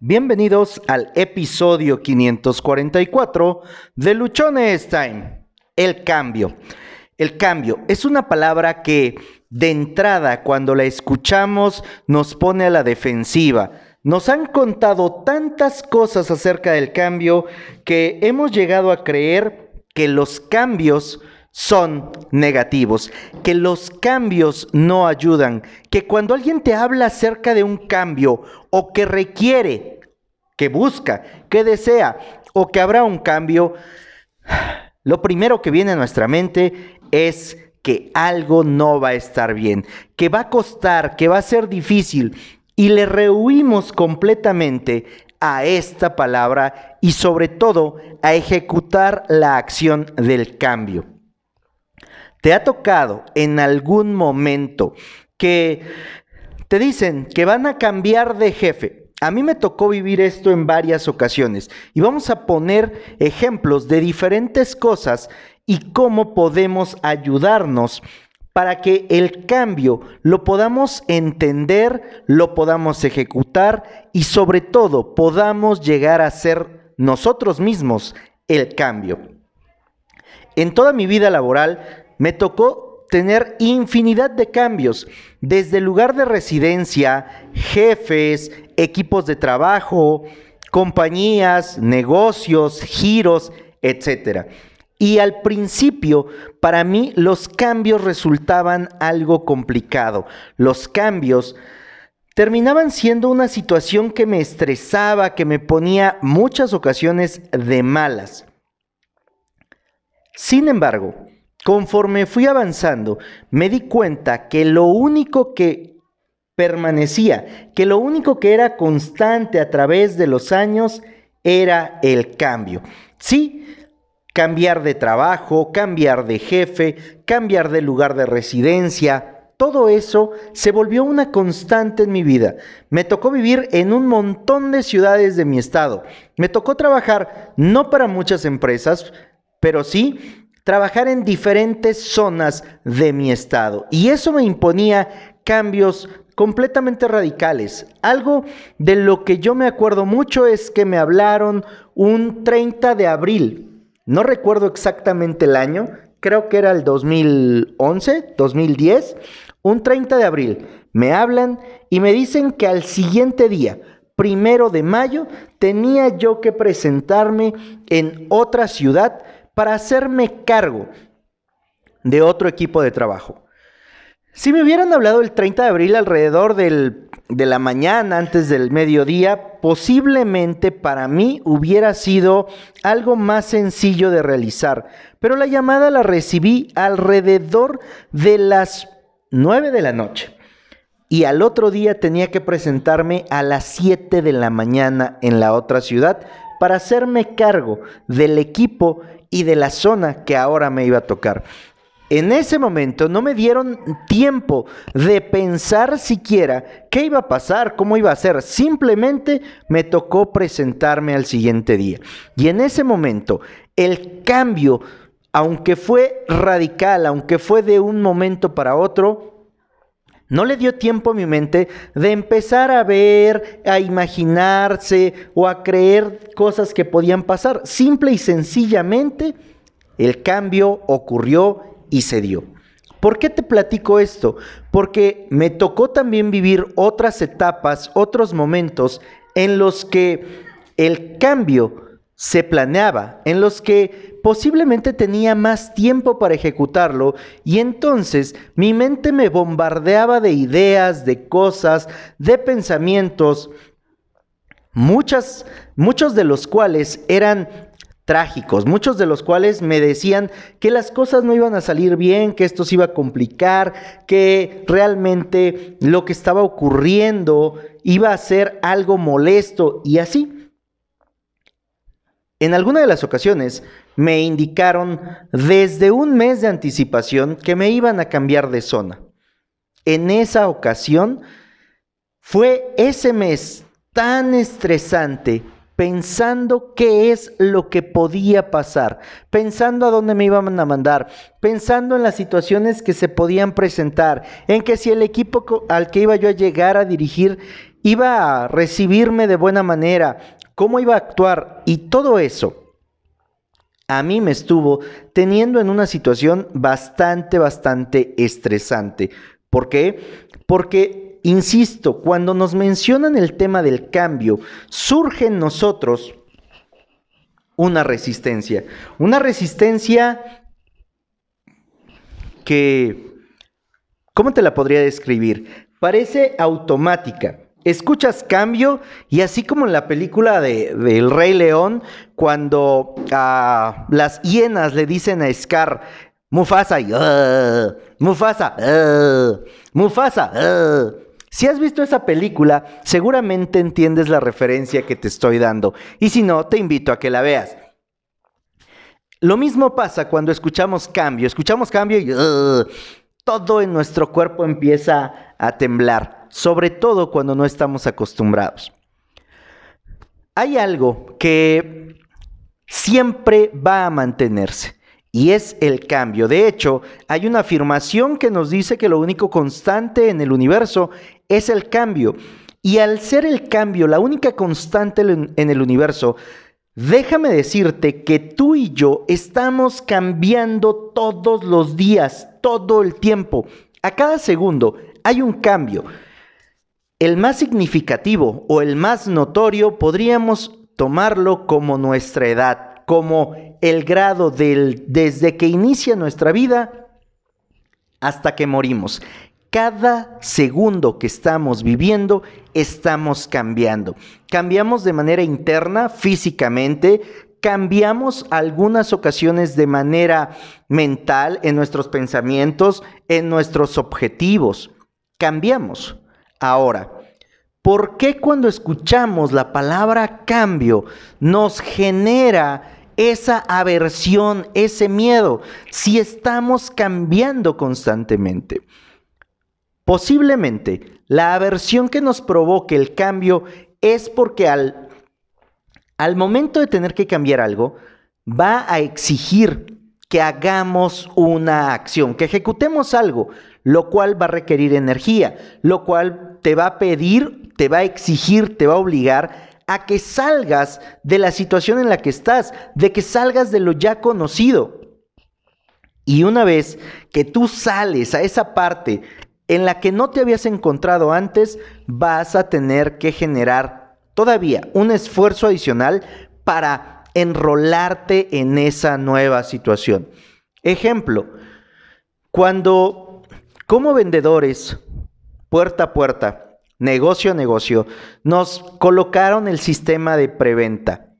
Bienvenidos al episodio 544 de Luchones Time. El cambio. El cambio es una palabra que de entrada cuando la escuchamos nos pone a la defensiva. Nos han contado tantas cosas acerca del cambio que hemos llegado a creer que los cambios son negativos, que los cambios no ayudan, que cuando alguien te habla acerca de un cambio o que requiere, que busca, que desea o que habrá un cambio, lo primero que viene a nuestra mente es que algo no va a estar bien, que va a costar, que va a ser difícil y le rehuimos completamente a esta palabra y sobre todo a ejecutar la acción del cambio. ¿Te ha tocado en algún momento que te dicen que van a cambiar de jefe? A mí me tocó vivir esto en varias ocasiones y vamos a poner ejemplos de diferentes cosas y cómo podemos ayudarnos para que el cambio lo podamos entender, lo podamos ejecutar y sobre todo podamos llegar a ser nosotros mismos el cambio. En toda mi vida laboral me tocó tener infinidad de cambios, desde lugar de residencia, jefes, equipos de trabajo, compañías, negocios, giros, etc. Y al principio, para mí, los cambios resultaban algo complicado. Los cambios terminaban siendo una situación que me estresaba, que me ponía muchas ocasiones de malas. Sin embargo, Conforme fui avanzando, me di cuenta que lo único que permanecía, que lo único que era constante a través de los años era el cambio. Sí, cambiar de trabajo, cambiar de jefe, cambiar de lugar de residencia, todo eso se volvió una constante en mi vida. Me tocó vivir en un montón de ciudades de mi estado. Me tocó trabajar no para muchas empresas, pero sí trabajar en diferentes zonas de mi estado. Y eso me imponía cambios completamente radicales. Algo de lo que yo me acuerdo mucho es que me hablaron un 30 de abril. No recuerdo exactamente el año, creo que era el 2011, 2010. Un 30 de abril me hablan y me dicen que al siguiente día, primero de mayo, tenía yo que presentarme en otra ciudad para hacerme cargo de otro equipo de trabajo. Si me hubieran hablado el 30 de abril alrededor de la mañana, antes del mediodía, posiblemente para mí hubiera sido algo más sencillo de realizar. Pero la llamada la recibí alrededor de las 9 de la noche. Y al otro día tenía que presentarme a las 7 de la mañana en la otra ciudad para hacerme cargo del equipo y de la zona que ahora me iba a tocar. En ese momento no me dieron tiempo de pensar siquiera qué iba a pasar, cómo iba a ser. Simplemente me tocó presentarme al siguiente día. Y en ese momento el cambio, aunque fue radical, aunque fue de un momento para otro, no le dio tiempo a mi mente de empezar a ver, a imaginarse o a creer cosas que podían pasar. Simple y sencillamente el cambio ocurrió y se dio. ¿Por qué te platico esto? Porque me tocó también vivir otras etapas, otros momentos en los que el cambio se planeaba, en los que posiblemente tenía más tiempo para ejecutarlo y entonces mi mente me bombardeaba de ideas, de cosas, de pensamientos, muchas, muchos de los cuales eran trágicos, muchos de los cuales me decían que las cosas no iban a salir bien, que esto se iba a complicar, que realmente lo que estaba ocurriendo iba a ser algo molesto y así. En alguna de las ocasiones me indicaron desde un mes de anticipación que me iban a cambiar de zona. En esa ocasión fue ese mes tan estresante pensando qué es lo que podía pasar, pensando a dónde me iban a mandar, pensando en las situaciones que se podían presentar, en que si el equipo al que iba yo a llegar a dirigir iba a recibirme de buena manera, cómo iba a actuar y todo eso a mí me estuvo teniendo en una situación bastante, bastante estresante. ¿Por qué? Porque, insisto, cuando nos mencionan el tema del cambio, surge en nosotros una resistencia. Una resistencia que, ¿cómo te la podría describir? Parece automática. Escuchas cambio y así como en la película de, El Rey León, cuando a las hienas le dicen a Scar, Mufasa, y, Mufasa, Mufasa. Si has visto esa película, seguramente entiendes la referencia que te estoy dando. Y si no, te invito a que la veas. Lo mismo pasa cuando escuchamos cambio. Escuchamos cambio y todo en nuestro cuerpo empieza a temblar, sobre todo cuando no estamos acostumbrados. Hay algo que siempre va a mantenerse y es el cambio. De hecho, hay una afirmación que nos dice que lo único constante en el universo es el cambio. Y al ser el cambio la única constante en el universo, déjame decirte que tú y yo estamos cambiando todos los días, todo el tiempo. A cada segundo hay un cambio. El más significativo o el más notorio podríamos tomarlo como nuestra edad como el grado del desde que inicia nuestra vida hasta que morimos. Cada segundo que estamos viviendo estamos cambiando. Cambiamos de manera interna, físicamente, cambiamos algunas ocasiones de manera mental, en nuestros pensamientos, en nuestros objetivos. Cambiamos. Ahora, ¿por qué cuando escuchamos la palabra cambio nos genera esa aversión, ese miedo, si estamos cambiando constantemente. Posiblemente la aversión que nos provoque el cambio es porque al, al momento de tener que cambiar algo, va a exigir que hagamos una acción, que ejecutemos algo, lo cual va a requerir energía, lo cual te va a pedir, te va a exigir, te va a obligar a que salgas de la situación en la que estás, de que salgas de lo ya conocido. Y una vez que tú sales a esa parte en la que no te habías encontrado antes, vas a tener que generar todavía un esfuerzo adicional para enrolarte en esa nueva situación. Ejemplo, cuando como vendedores, puerta a puerta, negocio a negocio, nos colocaron el sistema de preventa.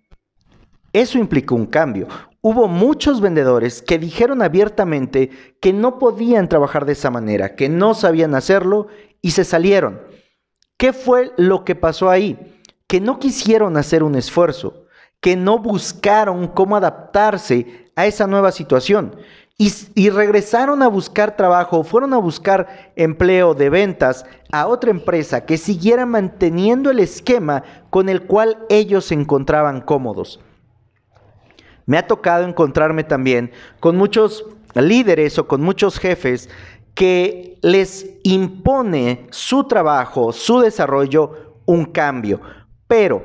Eso implicó un cambio. Hubo muchos vendedores que dijeron abiertamente que no podían trabajar de esa manera, que no sabían hacerlo y se salieron. ¿Qué fue lo que pasó ahí? Que no quisieron hacer un esfuerzo, que no buscaron cómo adaptarse a esa nueva situación y, regresaron a buscar trabajo, fueron a buscar empleo de ventas a otra empresa que siguiera manteniendo el esquema con el cual ellos se encontraban cómodos. Me ha tocado encontrarme también con muchos líderes o con muchos jefes que les impone su trabajo, su desarrollo, un cambio, pero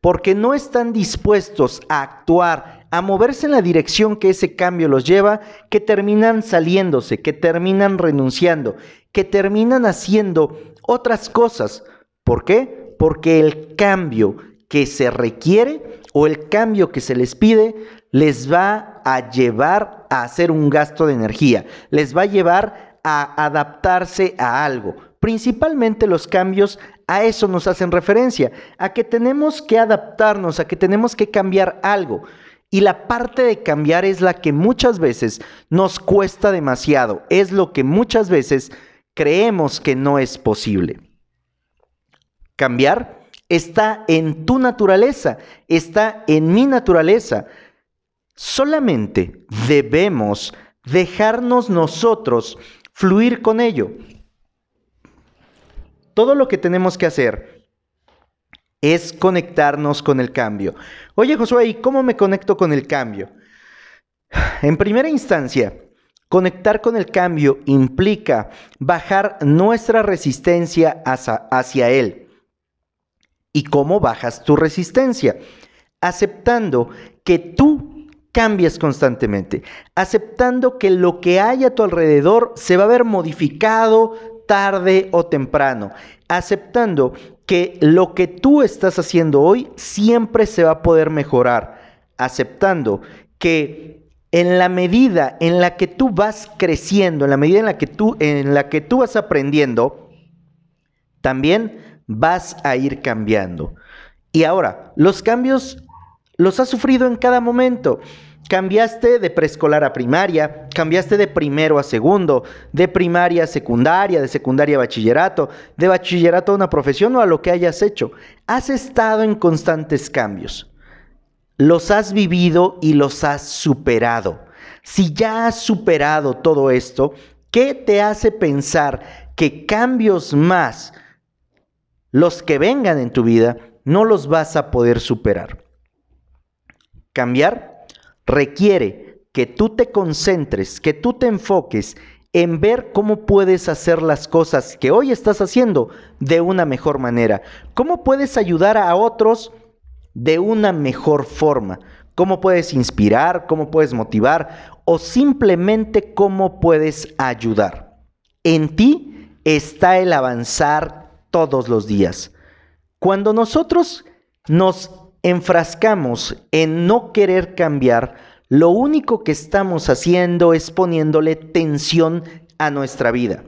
porque no están dispuestos a actuar a moverse en la dirección que ese cambio los lleva, que terminan saliéndose, que terminan renunciando, que terminan haciendo otras cosas. ¿Por qué? Porque el cambio que se requiere o el cambio que se les pide les va a llevar a hacer un gasto de energía, les va a llevar a adaptarse a algo. Principalmente los cambios a eso nos hacen referencia, a que tenemos que adaptarnos, a que tenemos que cambiar algo. Y la parte de cambiar es la que muchas veces nos cuesta demasiado, es lo que muchas veces creemos que no es posible. Cambiar está en tu naturaleza, está en mi naturaleza. Solamente debemos dejarnos nosotros fluir con ello. Todo lo que tenemos que hacer es conectarnos con el cambio. Oye Josué, ¿y cómo me conecto con el cambio? En primera instancia, conectar con el cambio implica bajar nuestra resistencia hacia, hacia él. ¿Y cómo bajas tu resistencia? Aceptando que tú cambias constantemente, aceptando que lo que hay a tu alrededor se va a ver modificado tarde o temprano, aceptando que lo que tú estás haciendo hoy siempre se va a poder mejorar, aceptando que en la medida en la que tú vas creciendo, en la medida en la que tú, en la que tú vas aprendiendo, también vas a ir cambiando. Y ahora, los cambios los has sufrido en cada momento. Cambiaste de preescolar a primaria, cambiaste de primero a segundo, de primaria a secundaria, de secundaria a bachillerato, de bachillerato a una profesión o a lo que hayas hecho. Has estado en constantes cambios los has vivido y los has superado. Si ya has superado todo esto, ¿qué te hace pensar que cambios más, los que vengan en tu vida, no los vas a poder superar? Cambiar requiere que tú te concentres, que tú te enfoques en ver cómo puedes hacer las cosas que hoy estás haciendo de una mejor manera. ¿Cómo puedes ayudar a otros? de una mejor forma. ¿Cómo puedes inspirar? ¿Cómo puedes motivar? O simplemente cómo puedes ayudar. En ti está el avanzar todos los días. Cuando nosotros nos enfrascamos en no querer cambiar, lo único que estamos haciendo es poniéndole tensión a nuestra vida.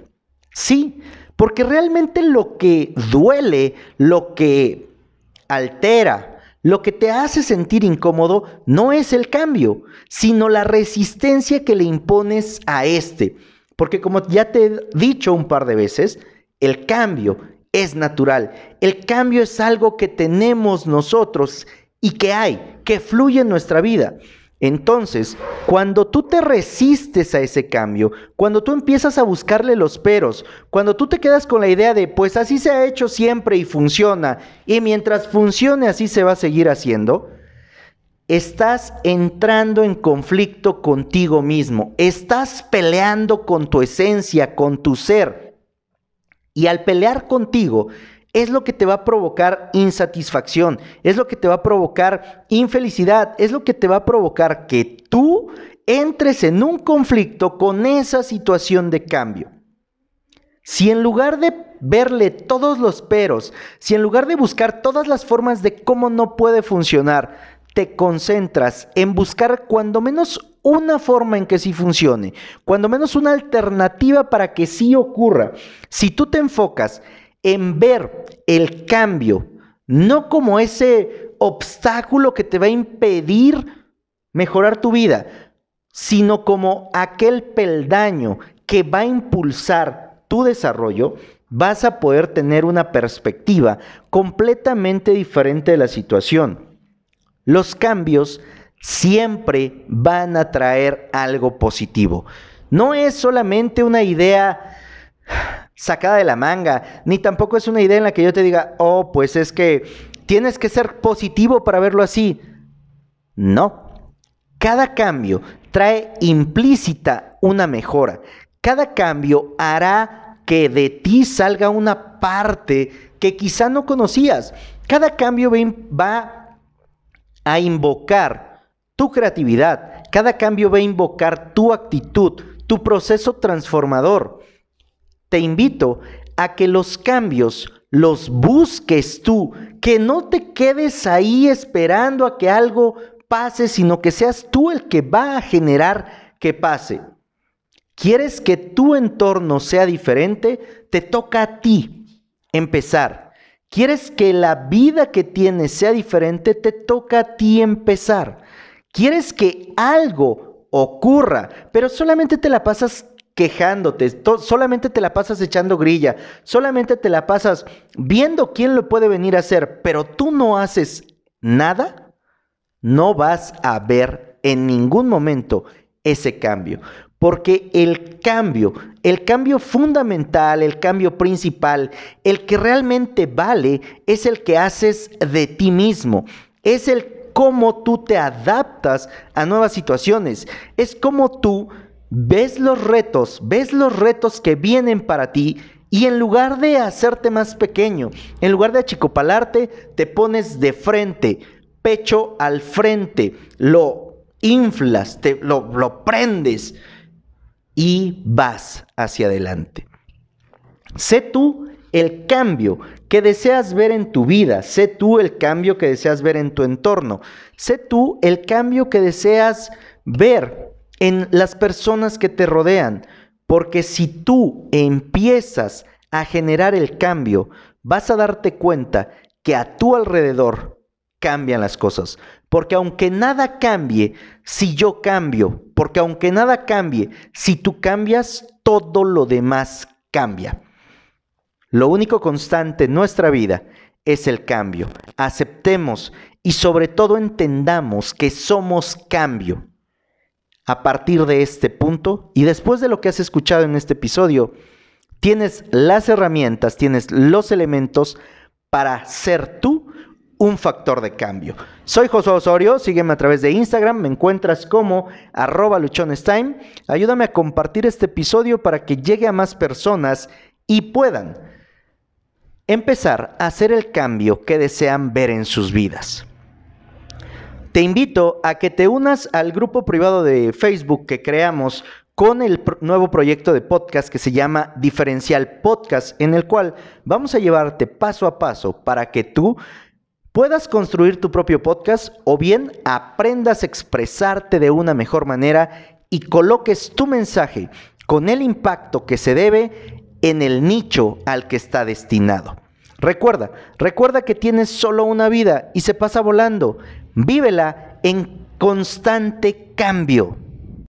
Sí, porque realmente lo que duele, lo que altera, lo que te hace sentir incómodo no es el cambio, sino la resistencia que le impones a este. Porque como ya te he dicho un par de veces, el cambio es natural. El cambio es algo que tenemos nosotros y que hay, que fluye en nuestra vida. Entonces, cuando tú te resistes a ese cambio, cuando tú empiezas a buscarle los peros, cuando tú te quedas con la idea de, pues así se ha hecho siempre y funciona, y mientras funcione así se va a seguir haciendo, estás entrando en conflicto contigo mismo, estás peleando con tu esencia, con tu ser. Y al pelear contigo, es lo que te va a provocar insatisfacción, es lo que te va a provocar infelicidad, es lo que te va a provocar que tú entres en un conflicto con esa situación de cambio. Si en lugar de verle todos los peros, si en lugar de buscar todas las formas de cómo no puede funcionar, te concentras en buscar cuando menos una forma en que sí funcione, cuando menos una alternativa para que sí ocurra, si tú te enfocas en ver el cambio, no como ese obstáculo que te va a impedir mejorar tu vida, sino como aquel peldaño que va a impulsar tu desarrollo, vas a poder tener una perspectiva completamente diferente de la situación. Los cambios siempre van a traer algo positivo. No es solamente una idea sacada de la manga, ni tampoco es una idea en la que yo te diga, oh, pues es que tienes que ser positivo para verlo así. No, cada cambio trae implícita una mejora. Cada cambio hará que de ti salga una parte que quizá no conocías. Cada cambio va a invocar tu creatividad. Cada cambio va a invocar tu actitud, tu proceso transformador te invito a que los cambios los busques tú, que no te quedes ahí esperando a que algo pase, sino que seas tú el que va a generar que pase. ¿Quieres que tu entorno sea diferente? Te toca a ti empezar. ¿Quieres que la vida que tienes sea diferente? Te toca a ti empezar. ¿Quieres que algo ocurra, pero solamente te la pasas quejándote, solamente te la pasas echando grilla, solamente te la pasas viendo quién lo puede venir a hacer, pero tú no haces nada, no vas a ver en ningún momento ese cambio. Porque el cambio, el cambio fundamental, el cambio principal, el que realmente vale, es el que haces de ti mismo. Es el cómo tú te adaptas a nuevas situaciones. Es como tú ves los retos, ves los retos que vienen para ti Y en lugar de hacerte más pequeño, en lugar de achicopalarte, te pones de frente, pecho al frente, lo inflas, te, lo, lo prendes y vas hacia adelante. Sé tú el cambio que deseas ver en tu vida, sé tú el cambio que deseas ver en tu entorno, sé tú el cambio que deseas ver en las personas que te rodean, porque si tú empiezas a generar el cambio, vas a darte cuenta que a tu alrededor cambian las cosas. Porque aunque nada cambie, si yo cambio, porque aunque nada cambie, si tú cambias, todo lo demás cambia. Lo único constante en nuestra vida es el cambio. Aceptemos y sobre todo entendamos que somos cambio. A partir de este punto y después de lo que has escuchado en este episodio, tienes las herramientas, tienes los elementos para ser tú un factor de cambio. Soy José Osorio, sígueme a través de Instagram, me encuentras como arroba luchonestime. Ayúdame a compartir este episodio para que llegue a más personas y puedan empezar a hacer el cambio que desean ver en sus vidas. Te invito a que te unas al grupo privado de Facebook que creamos con el nuevo proyecto de podcast que se llama Diferencial Podcast, en el cual vamos a llevarte paso a paso para que tú puedas construir tu propio podcast o bien aprendas a expresarte de una mejor manera y coloques tu mensaje con el impacto que se debe en el nicho al que está destinado. Recuerda, recuerda que tienes solo una vida y se pasa volando. Vívela en constante cambio.